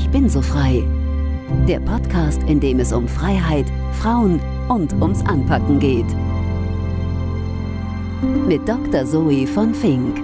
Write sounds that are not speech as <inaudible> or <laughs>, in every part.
Ich bin so frei. Der Podcast, in dem es um Freiheit, Frauen und ums Anpacken geht. Mit Dr. Zoe von Fink.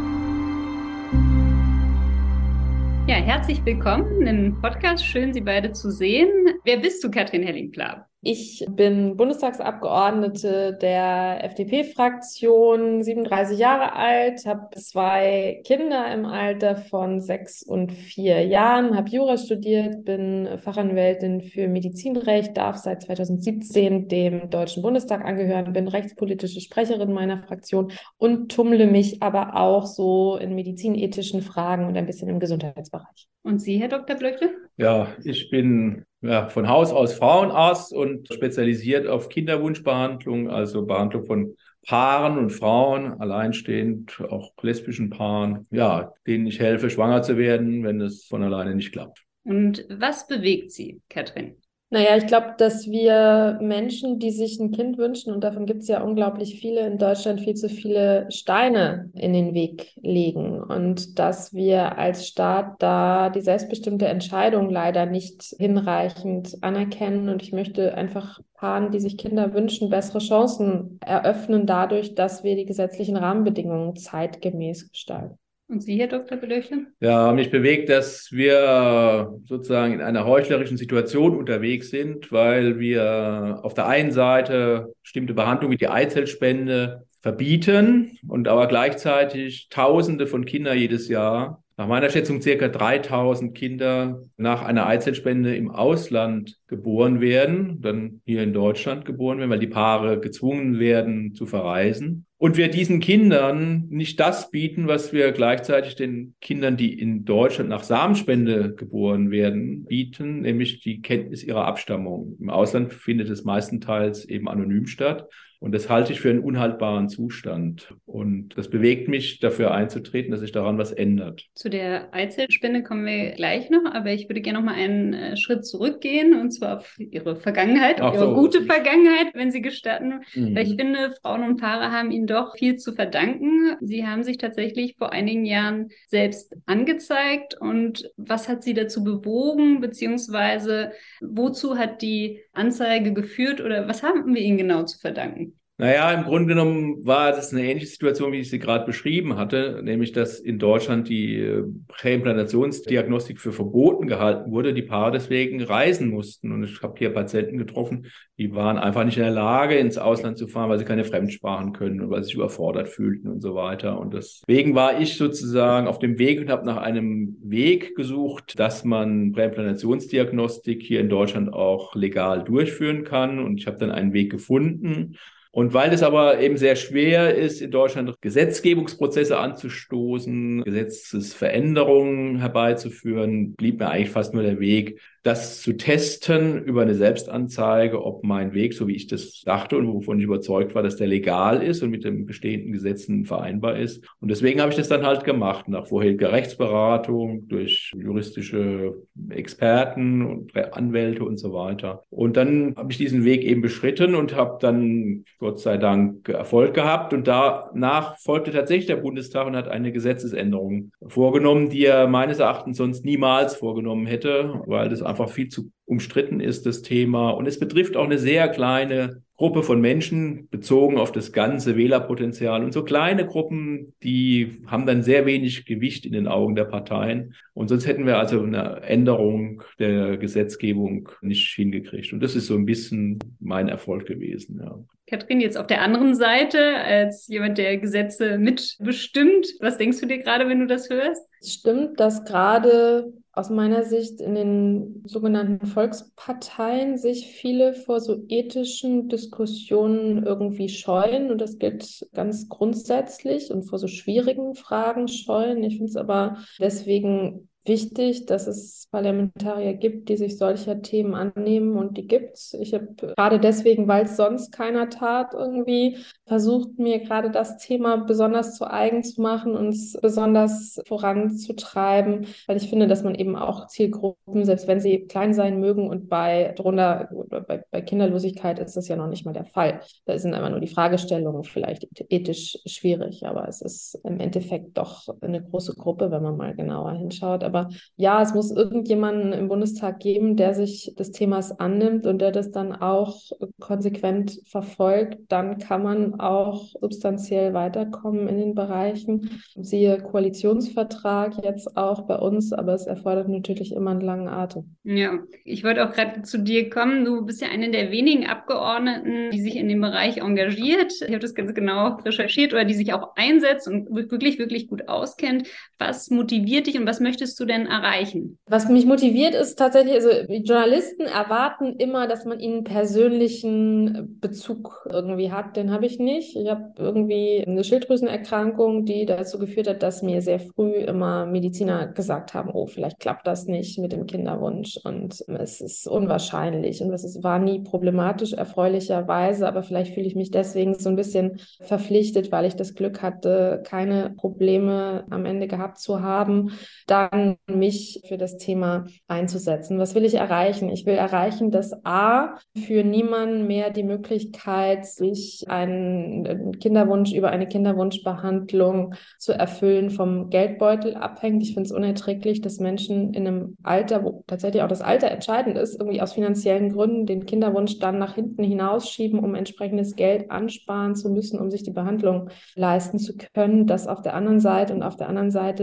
Ja, herzlich willkommen im Podcast. Schön, Sie beide zu sehen. Wer bist du, Katrin Helling-Plab? Ich bin Bundestagsabgeordnete der FDP-Fraktion, 37 Jahre alt, habe zwei Kinder im Alter von sechs und vier Jahren, habe Jura studiert, bin Fachanwältin für Medizinrecht, darf seit 2017 dem Deutschen Bundestag angehören, bin rechtspolitische Sprecherin meiner Fraktion und tummle mich aber auch so in medizinethischen Fragen und ein bisschen im Gesundheitsbereich. Und Sie, Herr Dr. Blöchle? Ja, ich bin ja, von Haus aus Frauenarzt und spezialisiert auf Kinderwunschbehandlung, also Behandlung von Paaren und Frauen, alleinstehend, auch lesbischen Paaren, ja, denen ich helfe, schwanger zu werden, wenn es von alleine nicht klappt. Und was bewegt Sie, Katrin? Naja, ich glaube, dass wir Menschen, die sich ein Kind wünschen, und davon gibt es ja unglaublich viele in Deutschland, viel zu viele Steine in den Weg legen. Und dass wir als Staat da die selbstbestimmte Entscheidung leider nicht hinreichend anerkennen. Und ich möchte einfach Paaren, die sich Kinder wünschen, bessere Chancen eröffnen, dadurch, dass wir die gesetzlichen Rahmenbedingungen zeitgemäß gestalten. Und Sie, Herr Dr. Belöchlen? Ja, mich bewegt, dass wir sozusagen in einer heuchlerischen Situation unterwegs sind, weil wir auf der einen Seite bestimmte Behandlungen wie die Eizellspende verbieten und aber gleichzeitig Tausende von Kindern jedes Jahr nach meiner Schätzung circa 3000 Kinder nach einer Eizellspende im Ausland geboren werden, dann hier in Deutschland geboren werden, weil die Paare gezwungen werden zu verreisen. Und wir diesen Kindern nicht das bieten, was wir gleichzeitig den Kindern, die in Deutschland nach Samenspende geboren werden, bieten, nämlich die Kenntnis ihrer Abstammung. Im Ausland findet es meistenteils eben anonym statt. Und das halte ich für einen unhaltbaren Zustand. Und das bewegt mich, dafür einzutreten, dass sich daran was ändert. Zu der Eizellspende kommen wir gleich noch, aber ich würde gerne noch mal einen äh, Schritt zurückgehen und zwar auf Ihre Vergangenheit, auf Ihre so. gute Vergangenheit, wenn Sie gestatten. Mhm. Weil ich finde, Frauen und Paare haben Ihnen doch viel zu verdanken. Sie haben sich tatsächlich vor einigen Jahren selbst angezeigt. Und was hat Sie dazu bewogen, beziehungsweise wozu hat die Anzeige geführt oder was haben wir Ihnen genau zu verdanken? Naja, im Grunde genommen war das eine ähnliche Situation, wie ich sie gerade beschrieben hatte, nämlich dass in Deutschland die äh, Präimplantationsdiagnostik für verboten gehalten wurde, die Paare deswegen reisen mussten. Und ich habe hier Patienten getroffen, die waren einfach nicht in der Lage, ins Ausland zu fahren, weil sie keine Fremdsprachen können und weil sie sich überfordert fühlten und so weiter. Und deswegen war ich sozusagen auf dem Weg und habe nach einem Weg gesucht, dass man Präimplantationsdiagnostik hier in Deutschland auch legal durchführen kann. Und ich habe dann einen Weg gefunden und weil es aber eben sehr schwer ist, in Deutschland Gesetzgebungsprozesse anzustoßen, Gesetzesveränderungen herbeizuführen, blieb mir eigentlich fast nur der Weg, das zu testen über eine Selbstanzeige, ob mein Weg, so wie ich das dachte und wovon ich überzeugt war, dass der legal ist und mit den bestehenden Gesetzen vereinbar ist. Und deswegen habe ich das dann halt gemacht, nach vorheriger Rechtsberatung, durch juristische Experten und Anwälte und so weiter. Und dann habe ich diesen Weg eben beschritten und habe dann Gott sei Dank Erfolg gehabt. Und danach folgte tatsächlich der Bundestag und hat eine Gesetzesänderung vorgenommen, die er meines Erachtens sonst niemals vorgenommen hätte, weil das einfach einfach viel zu umstritten ist, das Thema. Und es betrifft auch eine sehr kleine Gruppe von Menschen bezogen auf das ganze Wählerpotenzial. Und so kleine Gruppen, die haben dann sehr wenig Gewicht in den Augen der Parteien. Und sonst hätten wir also eine Änderung der Gesetzgebung nicht hingekriegt. Und das ist so ein bisschen mein Erfolg gewesen. Ja. Katrin, jetzt auf der anderen Seite, als jemand, der Gesetze mitbestimmt, was denkst du dir gerade, wenn du das hörst? Es stimmt, dass gerade aus meiner Sicht in den sogenannten Volksparteien sich viele vor so ethischen Diskussionen irgendwie scheuen. Und das gilt ganz grundsätzlich und vor so schwierigen Fragen scheuen. Ich finde es aber deswegen wichtig, dass es Parlamentarier gibt, die sich solcher Themen annehmen und die gibt es. Ich habe gerade deswegen, weil es sonst keiner tat, irgendwie versucht, mir gerade das Thema besonders zu eigen zu machen und es besonders voranzutreiben, weil ich finde, dass man eben auch Zielgruppen, selbst wenn sie klein sein mögen und bei drunter bei, bei Kinderlosigkeit ist das ja noch nicht mal der Fall. Da sind einfach nur die Fragestellungen vielleicht ethisch schwierig, aber es ist im Endeffekt doch eine große Gruppe, wenn man mal genauer hinschaut. Aber Aber ja, es muss irgendjemanden im Bundestag geben, der sich des Themas annimmt und der das dann auch konsequent verfolgt. Dann kann man auch substanziell weiterkommen in den Bereichen. Siehe Koalitionsvertrag jetzt auch bei uns, aber es erfordert natürlich immer einen langen Atem. Ja, ich wollte auch gerade zu dir kommen. Du bist ja eine der wenigen Abgeordneten, die sich in dem Bereich engagiert. Ich habe das ganz genau recherchiert oder die sich auch einsetzt und wirklich, wirklich gut auskennt. Was motiviert dich und was möchtest du denn erreichen? Was mich motiviert ist tatsächlich, also Journalisten erwarten immer, dass man ihnen persönlichen Bezug irgendwie hat. Den habe ich nicht. Ich habe irgendwie eine Schilddrüsenerkrankung, die dazu geführt hat, dass mir sehr früh immer Mediziner gesagt haben, oh, vielleicht klappt das nicht mit dem Kinderwunsch und es ist unwahrscheinlich und es war nie problematisch, erfreulicherweise, aber vielleicht fühle ich mich deswegen so ein bisschen verpflichtet, weil ich das Glück hatte, keine Probleme am Ende gehabt zu haben, dann mich für das Thema einzusetzen. Was will ich erreichen? Ich will erreichen, dass A, für niemanden mehr die Möglichkeit, sich einen Kinderwunsch über eine Kinderwunschbehandlung zu erfüllen, vom Geldbeutel abhängt. Ich finde es unerträglich, dass Menschen in einem Alter, wo tatsächlich auch das Alter entscheidend ist, irgendwie aus finanziellen Gründen den Kinderwunsch dann nach hinten hinausschieben, um entsprechendes Geld ansparen zu müssen, um sich die Behandlung leisten zu können. Das auf der anderen Seite und auf der anderen Seite,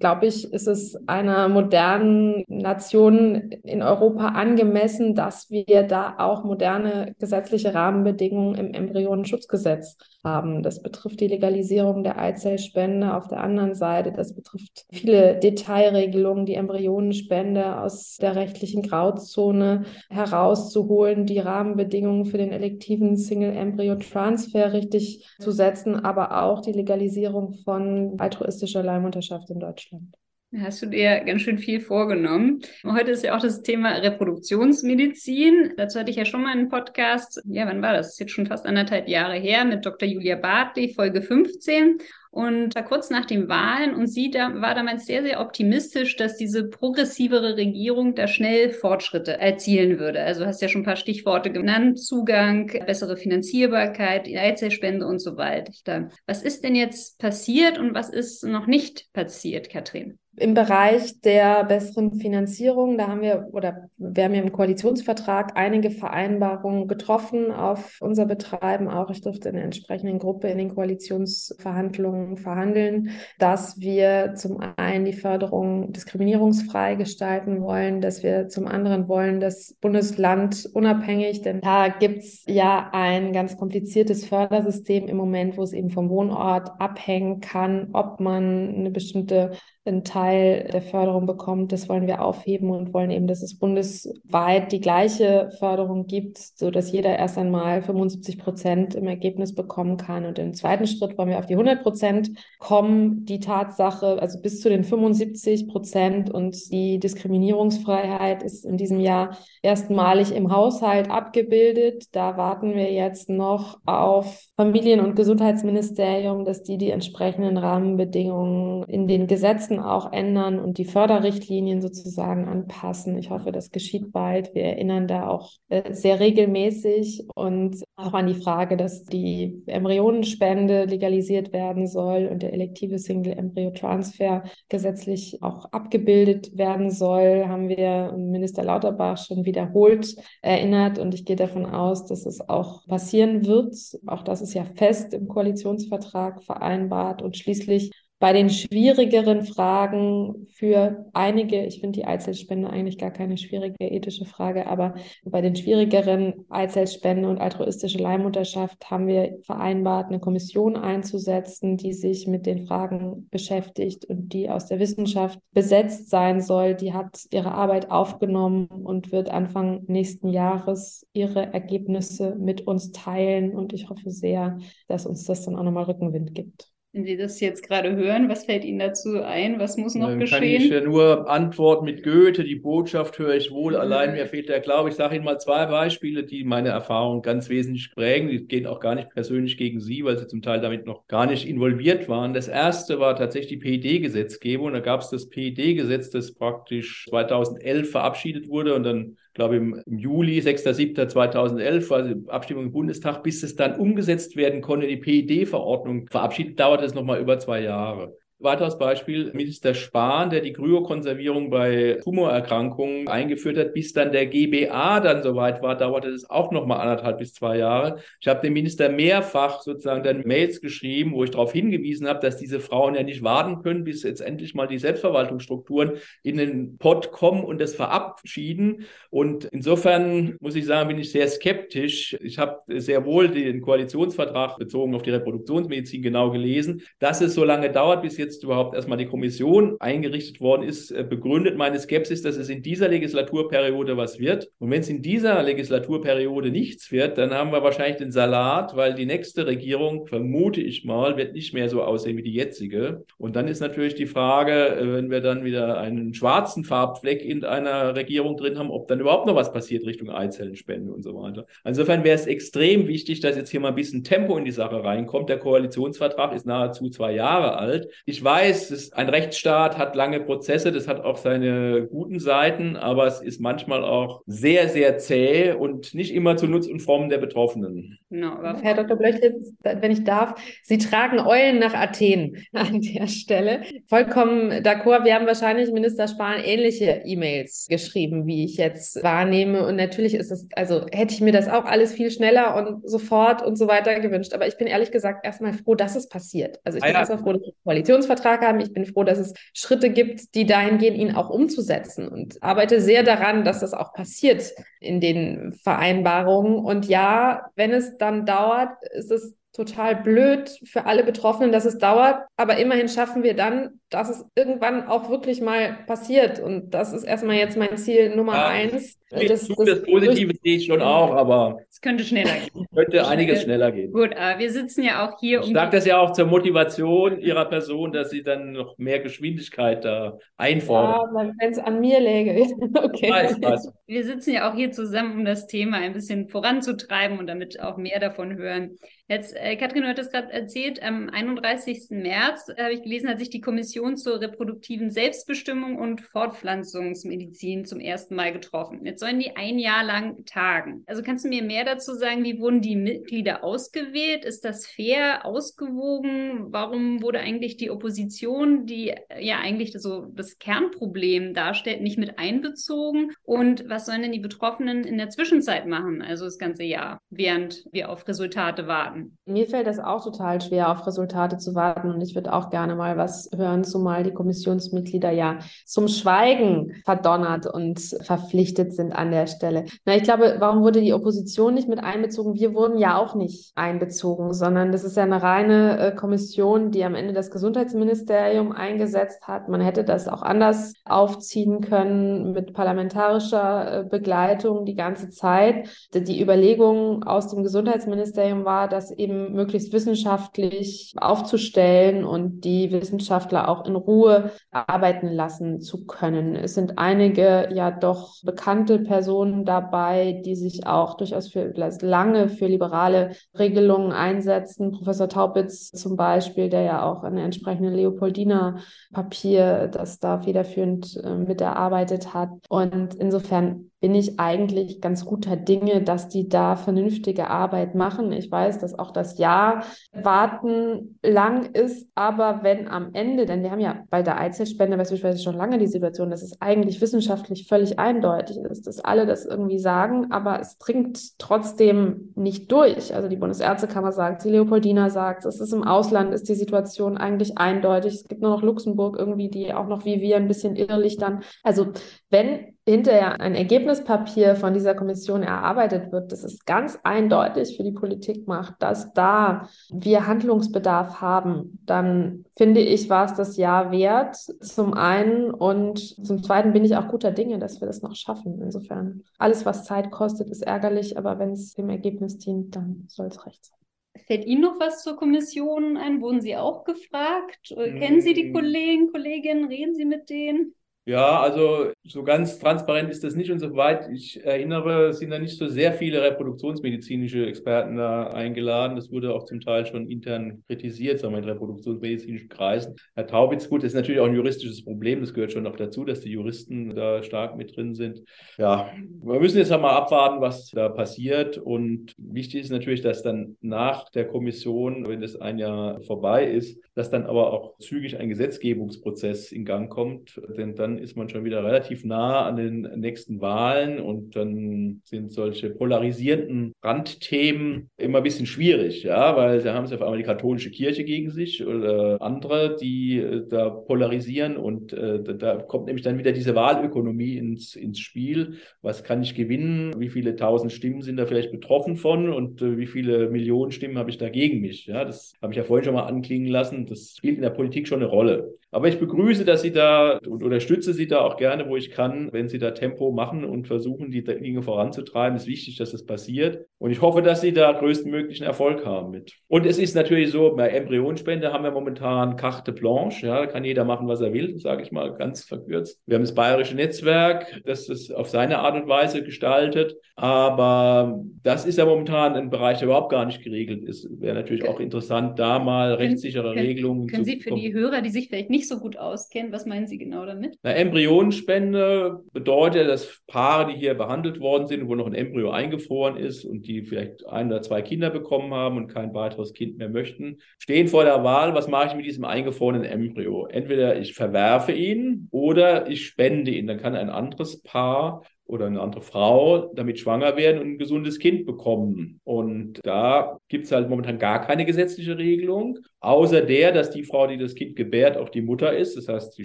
glaube ich, ist es einer modernen Nation in Europa angemessen, dass wir da auch moderne gesetzliche Rahmenbedingungen im Embryonenschutzgesetz haben. Das betrifft die Legalisierung der Eizellspende auf der anderen Seite. Das betrifft viele Detailregelungen, die Embryonenspende aus der rechtlichen Grauzone herauszuholen, die Rahmenbedingungen für den elektiven Single-Embryo-Transfer richtig zu setzen, aber auch die Legalisierung von altruistischer Leihmutterschaft in Deutschland. Hast du dir ganz schön viel vorgenommen. Heute ist ja auch das Thema Reproduktionsmedizin. Dazu hatte ich ja schon mal einen Podcast. Ja, wann war das? das ist jetzt schon fast anderthalb Jahre her mit Dr. Julia Bartley, Folge 15. Und war kurz nach den Wahlen und sie da, war damals sehr, sehr optimistisch, dass diese progressivere Regierung da schnell Fortschritte erzielen würde. Also hast ja schon ein paar Stichworte genannt, Zugang, bessere Finanzierbarkeit, Eizellspende und so weiter. Was ist denn jetzt passiert und was ist noch nicht passiert, Katrin? Im Bereich der besseren Finanzierung, da haben wir oder wir haben ja im Koalitionsvertrag einige Vereinbarungen getroffen auf unser Betreiben auch. Ich durfte in der entsprechenden Gruppe in den Koalitionsverhandlungen verhandeln, dass wir zum einen die Förderung diskriminierungsfrei gestalten wollen, dass wir zum anderen wollen, dass Bundesland unabhängig, denn da gibt es ja ein ganz kompliziertes Fördersystem im Moment, wo es eben vom Wohnort abhängen kann, ob man eine bestimmte einen Teil der Förderung bekommt. Das wollen wir aufheben und wollen eben, dass es bundesweit die gleiche Förderung gibt, so dass jeder erst einmal 75 Prozent im Ergebnis bekommen kann. Und im zweiten Schritt wollen wir auf die 100 Prozent kommen. Die Tatsache, also bis zu den 75 Prozent und die Diskriminierungsfreiheit ist in diesem Jahr erstmalig im Haushalt abgebildet. Da warten wir jetzt noch auf Familien- und Gesundheitsministerium, dass die die entsprechenden Rahmenbedingungen in den Gesetzen auch ändern und die Förderrichtlinien sozusagen anpassen. Ich hoffe, das geschieht bald. Wir erinnern da auch äh, sehr regelmäßig und auch an die Frage, dass die Embryonenspende legalisiert werden soll und der elektive Single-Embryo-Transfer gesetzlich auch abgebildet werden soll, haben wir Minister Lauterbach schon wiederholt erinnert und ich gehe davon aus, dass es auch passieren wird. Auch das ist ja fest im Koalitionsvertrag vereinbart und schließlich bei den schwierigeren Fragen für einige, ich finde die Eizellspende eigentlich gar keine schwierige ethische Frage, aber bei den schwierigeren Eizellspende und altruistische Leihmutterschaft haben wir vereinbart, eine Kommission einzusetzen, die sich mit den Fragen beschäftigt und die aus der Wissenschaft besetzt sein soll. Die hat ihre Arbeit aufgenommen und wird Anfang nächsten Jahres ihre Ergebnisse mit uns teilen. Und ich hoffe sehr, dass uns das dann auch nochmal Rückenwind gibt. Wenn Sie das jetzt gerade hören, was fällt Ihnen dazu ein? Was muss noch Dann geschehen? Kann ich ja nur antworten mit Goethe, die Botschaft höre ich wohl, mhm. allein mir fehlt der Glaube. Ich sage Ihnen mal zwei Beispiele, die meine Erfahrung ganz wesentlich prägen. Die gehen auch gar nicht persönlich gegen Sie, weil Sie zum Teil damit noch gar nicht involviert waren. Das erste war tatsächlich die PED-Gesetzgebung. Da gab es das PED-Gesetz, das praktisch 2011 verabschiedet wurde und dann glaube im, im Juli, 6.7.2011, also Abstimmung im Bundestag, bis es dann umgesetzt werden konnte, die PED-Verordnung verabschiedet, dauert es nochmal über zwei Jahre. Weiteres Beispiel, Minister Spahn, der die Kryokonservierung bei Tumorerkrankungen eingeführt hat, bis dann der GBA dann soweit war, dauerte es auch noch mal anderthalb bis zwei Jahre. Ich habe dem Minister mehrfach sozusagen dann Mails geschrieben, wo ich darauf hingewiesen habe, dass diese Frauen ja nicht warten können, bis jetzt endlich mal die Selbstverwaltungsstrukturen in den Pott kommen und das verabschieden. Und insofern muss ich sagen, bin ich sehr skeptisch. Ich habe sehr wohl den Koalitionsvertrag bezogen auf die Reproduktionsmedizin genau gelesen. Dass es so lange dauert, bis jetzt überhaupt erstmal die Kommission eingerichtet worden ist, äh, begründet meine Skepsis, dass es in dieser Legislaturperiode was wird. Und wenn es in dieser Legislaturperiode nichts wird, dann haben wir wahrscheinlich den Salat, weil die nächste Regierung, vermute ich mal, wird nicht mehr so aussehen wie die jetzige. Und dann ist natürlich die Frage, äh, wenn wir dann wieder einen schwarzen Farbfleck in einer Regierung drin haben, ob dann überhaupt noch was passiert Richtung Eizellenspende und so weiter. Insofern wäre es extrem wichtig, dass jetzt hier mal ein bisschen Tempo in die Sache reinkommt. Der Koalitionsvertrag ist nahezu zwei Jahre alt. Ich weiß, ist, ein Rechtsstaat hat lange Prozesse, das hat auch seine guten Seiten, aber es ist manchmal auch sehr, sehr zäh und nicht immer zu Nutz und Formen der Betroffenen. Genau, Herr Dr. Blöchlitz, wenn ich darf, Sie tragen Eulen nach Athen <laughs> an der Stelle. Vollkommen d'accord. Wir haben wahrscheinlich Minister Spahn ähnliche E-Mails geschrieben, wie ich jetzt wahrnehme. Und natürlich ist es, also hätte ich mir das auch alles viel schneller und sofort und so weiter gewünscht. Aber ich bin ehrlich gesagt erstmal froh, dass es passiert. Also ich bin ah, ja. erstmal froh, dass wir einen Koalitionsvertrag haben. Ich bin froh, dass es Schritte gibt, die dahin gehen, ihn auch umzusetzen und arbeite sehr daran, dass das auch passiert in den Vereinbarungen. Und ja, wenn es dann dauert, ist es total blöd für alle Betroffenen, dass es dauert. Aber immerhin schaffen wir dann, dass es irgendwann auch wirklich mal passiert. Und das ist erstmal jetzt mein Ziel Nummer ja, eins. Das, das, das Positive sehe ich schon auch, aber es könnte schneller gehen. <laughs> Könnte einiges schneller gehen. Gut, aber wir sitzen ja auch hier. Ich um sage das ja auch zur Motivation Ihrer Person, dass Sie dann noch mehr Geschwindigkeit da einfordern. Ja, wenn es an mir läge. <laughs> okay. Weiß, weiß. Wir sitzen ja auch hier zusammen, um das Thema ein bisschen voranzutreiben und damit auch mehr davon hören. Jetzt, äh, Katrin, du hattest gerade erzählt, am 31. März, äh, habe ich gelesen, hat sich die Kommission zur reproduktiven Selbstbestimmung und Fortpflanzungsmedizin zum ersten Mal getroffen. Jetzt sollen die ein Jahr lang tagen. Also kannst du mir mehr dazu sagen, wie wurden die Mitglieder ausgewählt? Ist das fair, ausgewogen? Warum wurde eigentlich die Opposition, die ja eigentlich so das Kernproblem darstellt, nicht mit einbezogen? Und was sollen denn die Betroffenen in der Zwischenzeit machen, also das ganze Jahr, während wir auf Resultate warten? Mir fällt es auch total schwer, auf Resultate zu warten. Und ich würde auch gerne mal was hören, zumal die Kommissionsmitglieder ja zum Schweigen verdonnert und verpflichtet sind an der Stelle. Na, ich glaube, warum wurde die Opposition nicht mit einbezogen? Wir wurden ja auch nicht einbezogen, sondern das ist ja eine reine äh, Kommission, die am Ende das Gesundheitsministerium eingesetzt hat. Man hätte das auch anders aufziehen können mit parlamentarischer äh, Begleitung die ganze Zeit. Die Überlegung aus dem Gesundheitsministerium war, das eben möglichst wissenschaftlich aufzustellen und die Wissenschaftler auch in Ruhe arbeiten lassen zu können. Es sind einige ja doch bekannte Personen dabei, die sich auch durchaus für lange für liberale Regelungen einsetzen. Professor Taubitz zum Beispiel, der ja auch an der entsprechenden Leopoldina Papier, das da federführend äh, miterarbeitet hat. Und insofern bin ich eigentlich ganz guter Dinge, dass die da vernünftige Arbeit machen. Ich weiß, dass auch das Jahr warten lang ist, aber wenn am Ende, denn wir haben ja bei der Eizellspende beispielsweise schon lange die Situation, dass es eigentlich wissenschaftlich völlig eindeutig ist, dass alle das irgendwie sagen, aber es dringt trotzdem nicht durch. Also die Bundesärztekammer sagt, die Leopoldina sagt, es ist im Ausland, ist die Situation eigentlich eindeutig. Es gibt nur noch Luxemburg irgendwie, die auch noch wie wir ein bisschen irrlichtern. Also wenn hinterher ein Ergebnispapier von dieser Kommission erarbeitet wird, das ist ganz eindeutig für die Politik macht, dass da wir Handlungsbedarf haben, dann finde ich, war es das Jahr wert, zum einen und zum zweiten bin ich auch guter Dinge, dass wir das noch schaffen. Insofern, alles, was Zeit kostet, ist ärgerlich, aber wenn es dem Ergebnis dient, dann soll es recht sein. Fällt Ihnen noch was zur Kommission ein? Wurden Sie auch gefragt? Kennen Sie die hm. Kollegen, Kolleginnen? Reden Sie mit denen? Ja, also so ganz transparent ist das nicht und soweit ich erinnere, sind da nicht so sehr viele reproduktionsmedizinische Experten da eingeladen. Das wurde auch zum Teil schon intern kritisiert, sagen wir in reproduktionsmedizinischen Kreisen. Herr Taubitz, gut, das ist natürlich auch ein juristisches Problem. Das gehört schon noch dazu, dass die Juristen da stark mit drin sind. Ja, wir müssen jetzt einmal abwarten, was da passiert. Und wichtig ist natürlich, dass dann nach der Kommission, wenn das ein Jahr vorbei ist, dass dann aber auch zügig ein Gesetzgebungsprozess in Gang kommt. Denn dann ist man schon wieder relativ nah an den nächsten Wahlen und dann sind solche polarisierenden Randthemen immer ein bisschen schwierig, ja, weil da haben sie auf einmal die katholische Kirche gegen sich oder andere, die äh, da polarisieren und äh, da kommt nämlich dann wieder diese Wahlökonomie ins, ins Spiel. Was kann ich gewinnen? Wie viele tausend Stimmen sind da vielleicht betroffen von und äh, wie viele Millionen Stimmen habe ich da gegen mich? Ja, das habe ich ja vorhin schon mal anklingen lassen. Das spielt in der Politik schon eine Rolle. Aber ich begrüße, dass Sie da und unterstütze Sie da auch gerne, wo ich kann, wenn Sie da Tempo machen und versuchen, die Dinge voranzutreiben. Es ist wichtig, dass das passiert. Und ich hoffe, dass Sie da größtmöglichen Erfolg haben mit. Und es ist natürlich so, bei Embryonspende haben wir momentan carte blanche. Ja, da kann jeder machen, was er will, sage ich mal ganz verkürzt. Wir haben das bayerische Netzwerk, das es auf seine Art und Weise gestaltet. Aber das ist ja momentan ein Bereich, der überhaupt gar nicht geregelt ist. Wäre natürlich auch interessant, da mal rechtssichere können, Regelungen können zu Können Sie für die Hörer, die sich vielleicht nicht so gut auskennen, was meinen Sie genau damit? Na, Embryonenspende bedeutet, dass Paare, die hier behandelt worden sind, wo noch ein Embryo eingefroren ist und die vielleicht ein oder zwei Kinder bekommen haben und kein weiteres Kind mehr möchten, stehen vor der Wahl, was mache ich mit diesem eingefrorenen Embryo? Entweder ich verwerfe ihn oder ich spende ihn. Dann kann ein anderes Paar oder eine andere Frau damit schwanger werden und ein gesundes Kind bekommen. Und da gibt es halt momentan gar keine gesetzliche Regelung, außer der, dass die Frau, die das Kind gebärt, auch die Mutter ist. Das heißt, die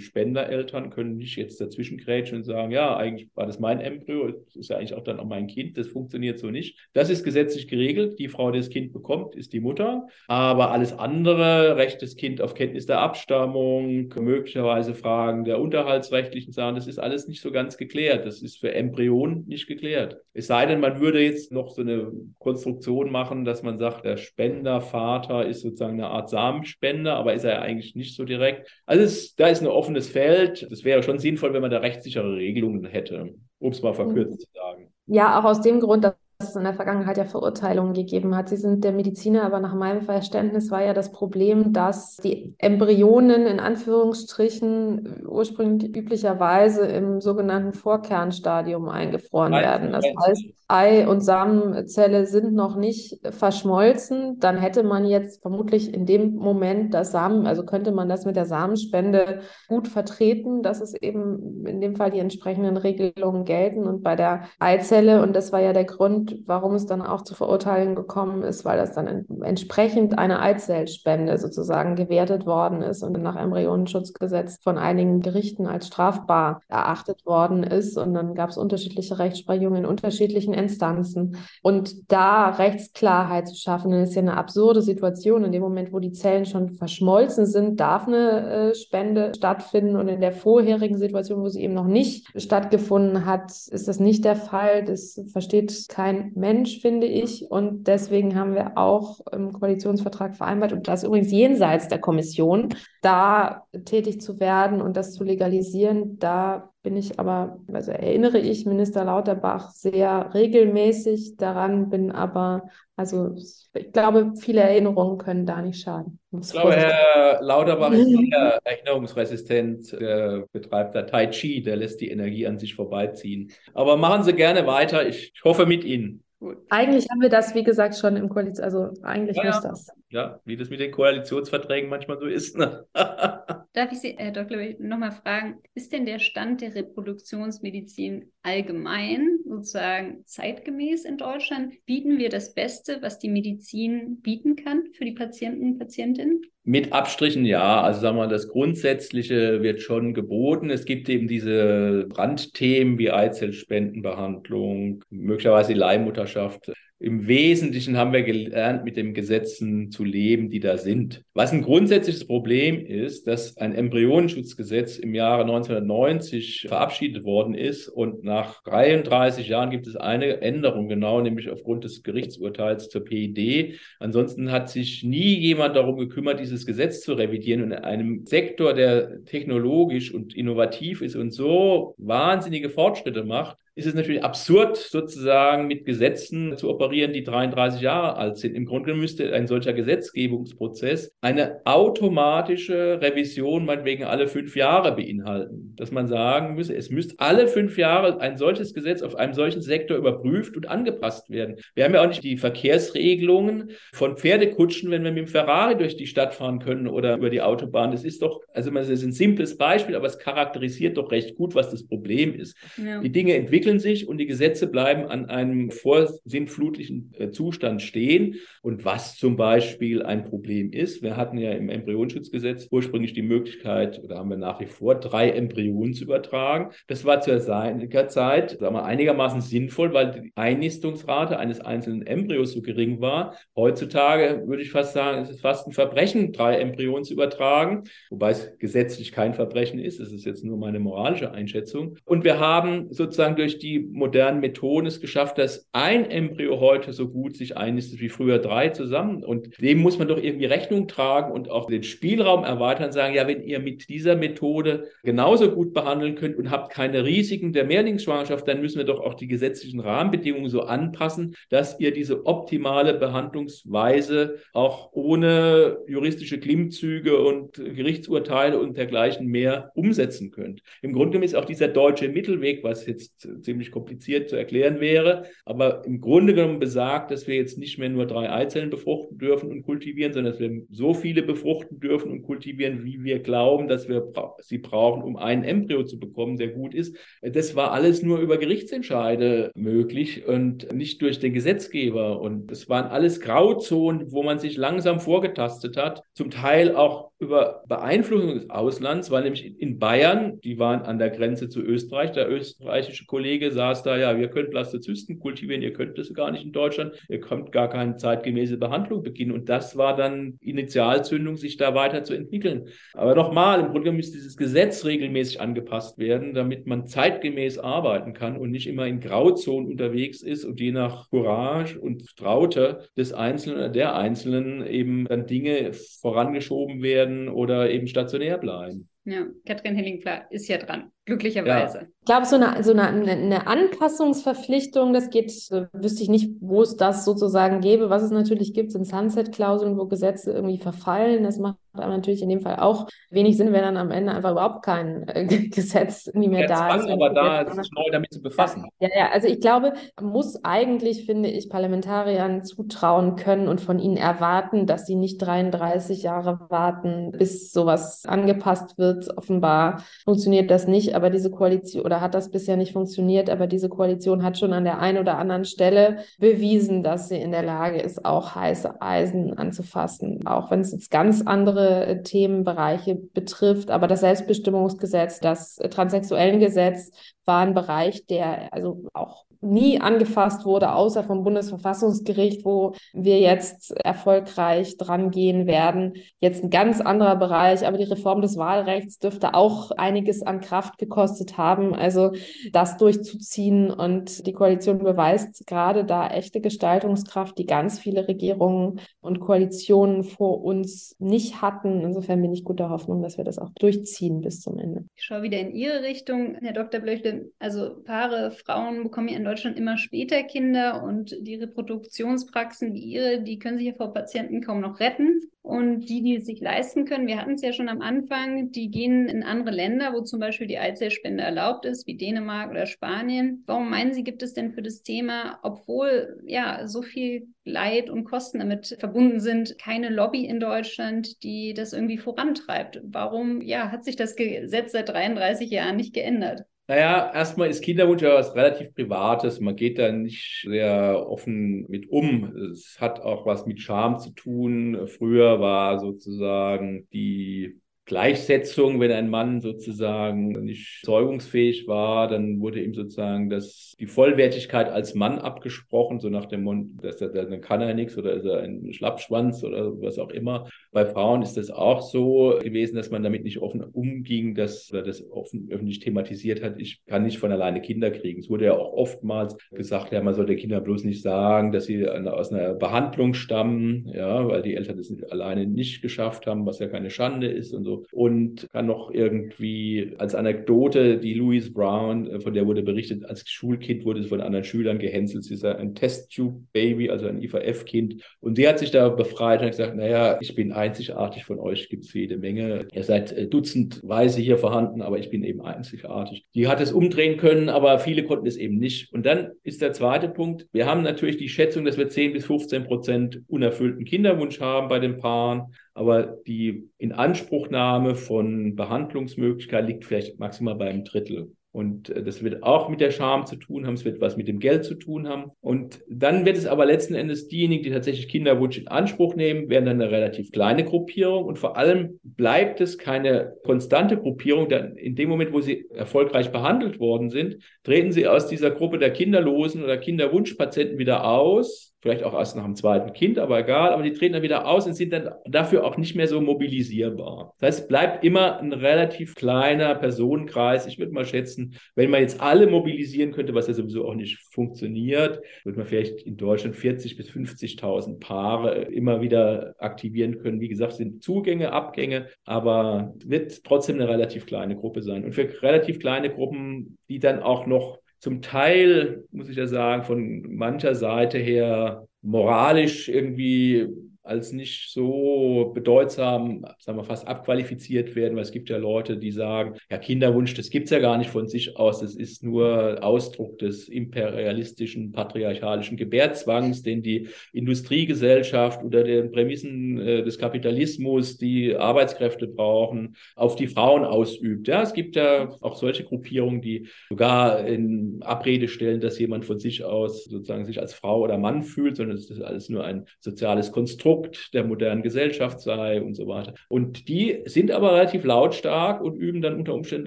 Spendereltern können nicht jetzt dazwischen grätschen und sagen, ja, eigentlich war das mein Embryo, das ist ja eigentlich auch dann auch mein Kind. Das funktioniert so nicht. Das ist gesetzlich geregelt. Die Frau, die das Kind bekommt, ist die Mutter. Aber alles andere, Recht des Kind auf Kenntnis der Abstammung, möglicherweise Fragen der unterhaltsrechtlichen Sachen, das ist alles nicht so ganz geklärt. Das ist für Embryo Embryon nicht geklärt. Es sei denn, man würde jetzt noch so eine Konstruktion machen, dass man sagt, der Spendervater ist sozusagen eine Art Samenspender, aber ist er ja eigentlich nicht so direkt. Also es, da ist ein offenes Feld. Es wäre schon sinnvoll, wenn man da rechtssichere Regelungen hätte, um es mal verkürzt zu sagen. Ja, auch aus dem Grund, dass es in der Vergangenheit ja Verurteilungen gegeben hat. Sie sind der Mediziner, aber nach meinem Verständnis war ja das Problem, dass die Embryonen in Anführungsstrichen ursprünglich üblicherweise im sogenannten Vorkernstadium eingefroren werden. Das heißt, Ei- und Samenzelle sind noch nicht verschmolzen, dann hätte man jetzt vermutlich in dem Moment das Samen, also könnte man das mit der Samenspende gut vertreten, dass es eben in dem Fall die entsprechenden Regelungen gelten. Und bei der Eizelle, und das war ja der Grund, warum es dann auch zu Verurteilen gekommen ist, weil das dann entsprechend eine Eizellspende sozusagen gewertet worden ist und nach Embryonenschutzgesetz von einigen Gerichten als strafbar erachtet worden ist. Und dann gab es unterschiedliche Rechtsprechungen in unterschiedlichen Instanzen. Und da Rechtsklarheit zu schaffen, ist ja eine absurde Situation. In dem Moment, wo die Zellen schon verschmolzen sind, darf eine äh, Spende stattfinden. Und in der vorherigen Situation, wo sie eben noch nicht stattgefunden hat, ist das nicht der Fall. Das versteht kein Mensch, finde ich. Und deswegen haben wir auch im Koalitionsvertrag vereinbart, und das übrigens jenseits der Kommission, da tätig zu werden und das zu legalisieren. Da bin ich aber, also erinnere ich Minister Lauterbach sehr regelmäßig daran, bin aber, also ich glaube, viele Erinnerungen können da nicht schaden. Ich glaube, Herr Lauterbach ist sehr erinnerungsresistent, der betreibt da Tai Chi, der lässt die Energie an sich vorbeiziehen. Aber machen Sie gerne weiter, ich hoffe mit Ihnen. Gut. Eigentlich haben wir das, wie gesagt, schon im Koalition, also eigentlich ja, muss das. Ja, wie das mit den Koalitionsverträgen manchmal so ist. Ne? <laughs> Darf ich Sie, Herr Dr. nochmal fragen, ist denn der Stand der Reproduktionsmedizin allgemein sozusagen zeitgemäß in Deutschland? Bieten wir das Beste, was die Medizin bieten kann für die Patienten und Patientinnen? Mit Abstrichen ja. Also sagen wir mal, das Grundsätzliche wird schon geboten. Es gibt eben diese Randthemen wie Eizellspendenbehandlung, möglicherweise die Leihmutterschaft im Wesentlichen haben wir gelernt, mit den Gesetzen zu leben, die da sind. Was ein grundsätzliches Problem ist, dass ein Embryonenschutzgesetz im Jahre 1990 verabschiedet worden ist und nach 33 Jahren gibt es eine Änderung, genau, nämlich aufgrund des Gerichtsurteils zur PID. Ansonsten hat sich nie jemand darum gekümmert, dieses Gesetz zu revidieren. Und in einem Sektor, der technologisch und innovativ ist und so wahnsinnige Fortschritte macht, ist es natürlich absurd, sozusagen mit Gesetzen zu operieren, die 33 Jahre alt sind. Im Grunde müsste ein solcher Gesetzgebungsprozess eine automatische Revision meinetwegen alle fünf Jahre beinhalten. Dass man sagen müsse, es müsste alle fünf Jahre ein solches Gesetz auf einem solchen Sektor überprüft und angepasst werden. Wir haben ja auch nicht die Verkehrsregelungen von Pferdekutschen, wenn wir mit dem Ferrari durch die Stadt fahren können oder über die Autobahn. Das ist doch, also das ist ein simples Beispiel, aber es charakterisiert doch recht gut, was das Problem ist. Ja. Die Dinge entwickeln entwickeln sich und die Gesetze bleiben an einem vorsinnflutlichen äh, Zustand stehen. Und was zum Beispiel ein Problem ist, wir hatten ja im Embryonschutzgesetz ursprünglich die Möglichkeit, oder haben wir nach wie vor, drei Embryonen zu übertragen. Das war zur seiniger Zeit sagen wir, einigermaßen sinnvoll, weil die Einnistungsrate eines einzelnen Embryos so gering war. Heutzutage würde ich fast sagen, es ist fast ein Verbrechen, drei Embryonen zu übertragen, wobei es gesetzlich kein Verbrechen ist. Es ist jetzt nur meine moralische Einschätzung. Und wir haben sozusagen durch durch die modernen Methoden es geschafft, dass ein Embryo heute so gut sich einnistet wie früher drei zusammen. Und dem muss man doch irgendwie Rechnung tragen und auch den Spielraum erweitern, sagen, ja, wenn ihr mit dieser Methode genauso gut behandeln könnt und habt keine Risiken der Mehrlingsschwangerschaft, dann müssen wir doch auch die gesetzlichen Rahmenbedingungen so anpassen, dass ihr diese optimale Behandlungsweise auch ohne juristische Klimmzüge und Gerichtsurteile und dergleichen mehr umsetzen könnt. Im Grunde genommen ist auch dieser deutsche Mittelweg, was jetzt ziemlich kompliziert zu erklären wäre, aber im Grunde genommen besagt, dass wir jetzt nicht mehr nur drei Eizellen befruchten dürfen und kultivieren, sondern dass wir so viele befruchten dürfen und kultivieren, wie wir glauben, dass wir sie brauchen, um einen Embryo zu bekommen, der gut ist. Das war alles nur über Gerichtsentscheide möglich und nicht durch den Gesetzgeber. Und es waren alles Grauzonen, wo man sich langsam vorgetastet hat, zum Teil auch über Beeinflussung des Auslands, weil nämlich in Bayern, die waren an der Grenze zu Österreich, der österreichische Kollege saß da, ja, wir können Blastozysten kultivieren, ihr könnt das gar nicht in Deutschland, ihr könnt gar keine zeitgemäße Behandlung beginnen. Und das war dann Initialzündung, sich da weiter zu entwickeln. Aber nochmal, im Grunde müsste dieses Gesetz regelmäßig angepasst werden, damit man zeitgemäß arbeiten kann und nicht immer in Grauzonen unterwegs ist und je nach Courage und Traute des Einzelnen oder der Einzelnen eben dann Dinge vorangeschoben werden oder eben stationär bleiben. Ja, Katrin Hellingpla ist ja dran, glücklicherweise. Ja. Ich glaube, so eine, so eine, eine Anpassungsverpflichtung, das geht, äh, wüsste ich nicht, wo es das sozusagen gäbe. Was es natürlich gibt, sind Sunset-Klauseln, wo Gesetze irgendwie verfallen. Das macht aber natürlich in dem Fall auch wenig Sinn, wenn dann am Ende einfach überhaupt kein äh, Gesetz nie mehr ja, da ist. aber da, sich neu damit zu befassen. Ja, ja, also ich glaube, man muss eigentlich, finde ich, Parlamentariern zutrauen können und von ihnen erwarten, dass sie nicht 33 Jahre warten, bis sowas angepasst wird. Offenbar funktioniert das nicht, aber diese Koalition oder hat das bisher nicht funktioniert, aber diese Koalition hat schon an der einen oder anderen Stelle bewiesen, dass sie in der Lage ist, auch heiße Eisen anzufassen, auch wenn es jetzt ganz andere äh, Themenbereiche betrifft. Aber das Selbstbestimmungsgesetz, das Transsexuellengesetz war ein Bereich, der also auch nie angefasst wurde, außer vom Bundesverfassungsgericht, wo wir jetzt erfolgreich dran gehen werden. Jetzt ein ganz anderer Bereich, aber die Reform des Wahlrechts dürfte auch einiges an Kraft gekostet haben. Also das durchzuziehen und die Koalition beweist gerade da echte Gestaltungskraft, die ganz viele Regierungen und Koalitionen vor uns nicht hatten. Insofern bin ich guter Hoffnung, dass wir das auch durchziehen bis zum Ende. Ich schaue wieder in Ihre Richtung, Herr Dr. Blöchle. Also Paare, Frauen bekommen ja in Deutschland Deutschland immer später Kinder und die Reproduktionspraxen wie ihre, die können sich ja vor Patienten kaum noch retten. Und die, die es sich leisten können, wir hatten es ja schon am Anfang, die gehen in andere Länder, wo zum Beispiel die Eizellspende erlaubt ist, wie Dänemark oder Spanien. Warum meinen Sie, gibt es denn für das Thema, obwohl ja so viel Leid und Kosten damit verbunden sind, keine Lobby in Deutschland, die das irgendwie vorantreibt? Warum ja, hat sich das Gesetz seit 33 Jahren nicht geändert? Naja, erstmal ist Kinderwunsch ja was relativ Privates. Man geht da nicht sehr offen mit um. Es hat auch was mit Scham zu tun. Früher war sozusagen die Gleichsetzung, wenn ein Mann sozusagen nicht zeugungsfähig war, dann wurde ihm sozusagen das, die Vollwertigkeit als Mann abgesprochen, so nach dem Mund, dass er, dann kann er nichts oder ist er ein Schlappschwanz oder was auch immer. Bei Frauen ist das auch so gewesen, dass man damit nicht offen umging, dass er das offen öffentlich thematisiert hat. Ich kann nicht von alleine Kinder kriegen. Es wurde ja auch oftmals gesagt, ja, man soll den Kindern bloß nicht sagen, dass sie aus einer Behandlung stammen, ja, weil die Eltern das alleine nicht geschafft haben, was ja keine Schande ist und so. Und kann noch irgendwie als Anekdote die Louise Brown, äh, von der wurde berichtet, als Schulkind wurde sie von anderen Schülern gehänselt. Sie ist ein Testtube-Baby, also ein IVF-Kind. Und sie hat sich da befreit und hat gesagt, naja, ich bin einzigartig, von euch gibt es jede Menge. Ihr seid äh, dutzendweise hier vorhanden, aber ich bin eben einzigartig. Die hat es umdrehen können, aber viele konnten es eben nicht. Und dann ist der zweite Punkt. Wir haben natürlich die Schätzung, dass wir 10 bis 15 Prozent unerfüllten Kinderwunsch haben bei den Paaren aber die Inanspruchnahme von Behandlungsmöglichkeit liegt vielleicht maximal beim Drittel. Und äh, das wird auch mit der Scham zu tun haben, es wird was mit dem Geld zu tun haben. Und dann wird es aber letzten Endes diejenigen, die tatsächlich Kinderwunsch in Anspruch nehmen, werden dann eine relativ kleine Gruppierung. Und vor allem bleibt es keine konstante Gruppierung. Denn in dem Moment, wo sie erfolgreich behandelt worden sind, treten sie aus dieser Gruppe der Kinderlosen oder Kinderwunschpatienten wieder aus vielleicht auch erst nach dem zweiten Kind, aber egal, aber die treten dann wieder aus und sind dann dafür auch nicht mehr so mobilisierbar. Das heißt, es bleibt immer ein relativ kleiner Personenkreis. Ich würde mal schätzen, wenn man jetzt alle mobilisieren könnte, was ja sowieso auch nicht funktioniert, würde man vielleicht in Deutschland 40 bis 50.000 Paare immer wieder aktivieren können. Wie gesagt, sind Zugänge, Abgänge, aber wird trotzdem eine relativ kleine Gruppe sein. Und für relativ kleine Gruppen, die dann auch noch zum Teil, muss ich ja sagen, von mancher Seite her moralisch irgendwie als nicht so bedeutsam, sagen wir fast abqualifiziert werden, weil es gibt ja Leute, die sagen, ja, Kinderwunsch, das gibt es ja gar nicht von sich aus, das ist nur Ausdruck des imperialistischen, patriarchalischen Gebärzwangs, den die Industriegesellschaft unter den Prämissen äh, des Kapitalismus, die Arbeitskräfte brauchen, auf die Frauen ausübt. Ja, es gibt ja auch solche Gruppierungen, die sogar in Abrede stellen, dass jemand von sich aus sozusagen sich als Frau oder Mann fühlt, sondern es ist alles nur ein soziales Konstrukt Konstrukt der modernen Gesellschaft sei und so weiter. Und die sind aber relativ lautstark und üben dann unter Umständen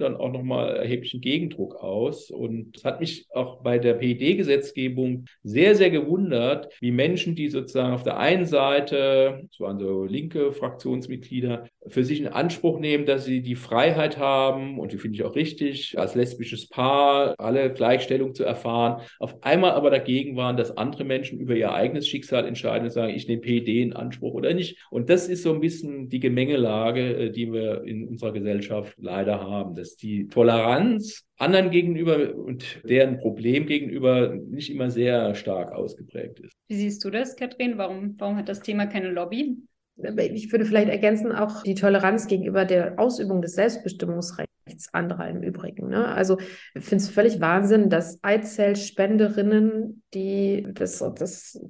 dann auch nochmal erheblichen Gegendruck aus. Und es hat mich auch bei der PED-Gesetzgebung sehr, sehr gewundert, wie Menschen, die sozusagen auf der einen Seite, das waren so linke Fraktionsmitglieder, für sich in Anspruch nehmen, dass sie die Freiheit haben, und die finde ich auch richtig, als lesbisches Paar alle Gleichstellung zu erfahren, auf einmal aber dagegen waren, dass andere Menschen über ihr eigenes Schicksal entscheiden und sagen, ich nehme PED in Anspruch oder nicht. Und das ist so ein bisschen die Gemengelage, äh, die wir in unserer Gesellschaft leider haben, dass die Toleranz anderen gegenüber und deren Problem gegenüber nicht immer sehr stark ausgeprägt ist. Wie siehst du das, Katrin? Warum, warum hat das Thema keine Lobby? Ich würde vielleicht ergänzen auch die Toleranz gegenüber der Ausübung des Selbstbestimmungsrechts anderer im Übrigen. Ne? Also ich finde es völlig Wahnsinn, dass Eizellspenderinnen, die das, das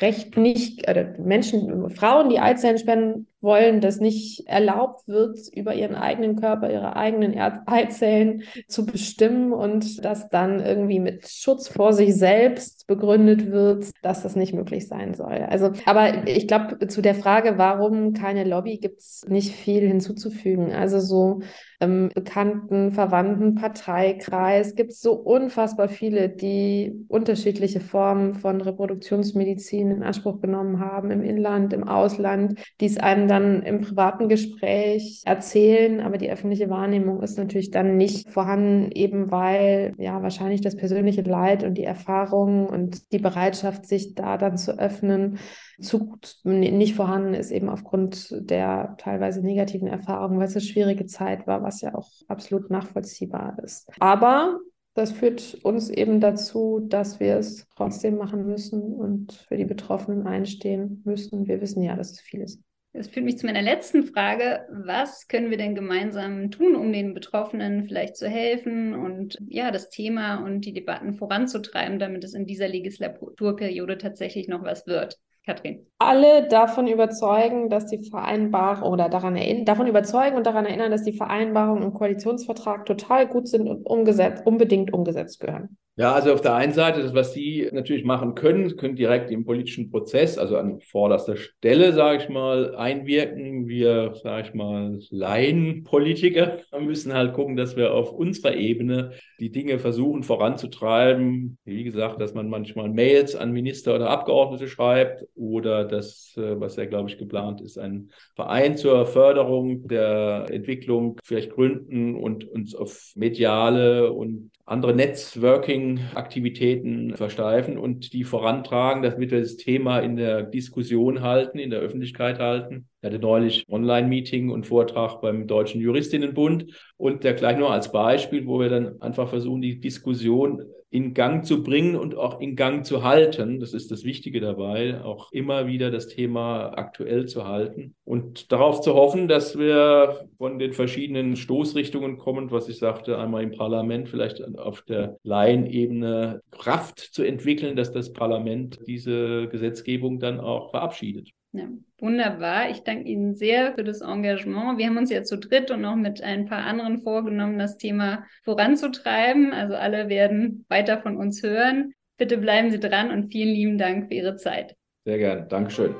Recht nicht, äh, Menschen, Frauen, die Eizellen spenden wollen, dass nicht erlaubt wird, über ihren eigenen Körper, ihre eigenen <laughs> Eizellen zu bestimmen und das dann irgendwie mit Schutz vor sich selbst begründet wird, dass das nicht möglich sein soll. Also, aber ich glaube, zu der Frage, warum keine Lobby, gibt es nicht viel hinzuzufügen. Also so ähm, bekannten, verwandten Parteikreis gibt es so unfassbar viele, die unterschiedliche Formen von Reproduktionsmedizin in Anspruch genommen haben, im Inland, im Ausland, die es einem dann im privaten Gespräch erzählen, aber die öffentliche Wahrnehmung ist natürlich dann nicht vorhanden, eben weil ja wahrscheinlich das persönliche Leid und die Erfahrungen und die Bereitschaft, sich da dann zu öffnen, zu, nicht vorhanden ist, eben aufgrund der teilweise negativen Erfahrungen, weil es eine schwierige Zeit war, was ja auch absolut nachvollziehbar ist. Aber das führt uns eben dazu, dass wir es trotzdem machen müssen und für die Betroffenen einstehen müssen. Wir wissen ja, dass es viel ist. Das führt mich zu meiner letzten Frage. Was können wir denn gemeinsam tun, um den Betroffenen vielleicht zu helfen und ja, das Thema und die Debatten voranzutreiben, damit es in dieser Legislaturperiode tatsächlich noch was wird? Katrin? Alle davon überzeugen, dass die Vereinbarung oder daran erinnern, davon überzeugen und daran erinnern, dass die Vereinbarungen im Koalitionsvertrag total gut sind und umgesetzt, unbedingt umgesetzt gehören. Ja, also auf der einen Seite, das, was Sie natürlich machen können, können direkt im politischen Prozess, also an vorderster Stelle, sage ich mal, einwirken. Wir, sage ich mal, Laienpolitiker müssen halt gucken, dass wir auf unserer Ebene die Dinge versuchen voranzutreiben. Wie gesagt, dass man manchmal Mails an Minister oder Abgeordnete schreibt oder das, äh, was ja, glaube ich, geplant ist, ein Verein zur Förderung der Entwicklung vielleicht gründen und uns auf mediale und andere Networking-Aktivitäten versteifen und die vorantragen, damit wir das Thema in der Diskussion halten, in der Öffentlichkeit halten. Ich hatte neulich Online-Meeting und Vortrag beim Deutschen Juristinnenbund und der gleich nur als Beispiel, wo wir dann einfach versuchen, die Diskussion in Gang zu bringen und auch in Gang zu halten. Das ist das Wichtige dabei, auch immer wieder das Thema aktuell zu halten und darauf zu hoffen, dass wir von den verschiedenen Stoßrichtungen kommen, was ich sagte, einmal im Parlament, vielleicht auf der Laienebene Kraft zu entwickeln, dass das Parlament diese Gesetzgebung dann auch verabschiedet. Ja, wunderbar. Ich danke Ihnen sehr für das Engagement. Wir haben uns ja zu dritt und noch mit ein paar anderen vorgenommen, das Thema voranzutreiben. Also alle werden weiter von uns hören. Bitte bleiben Sie dran und vielen lieben Dank für Ihre Zeit. Sehr gerne. Dankeschön.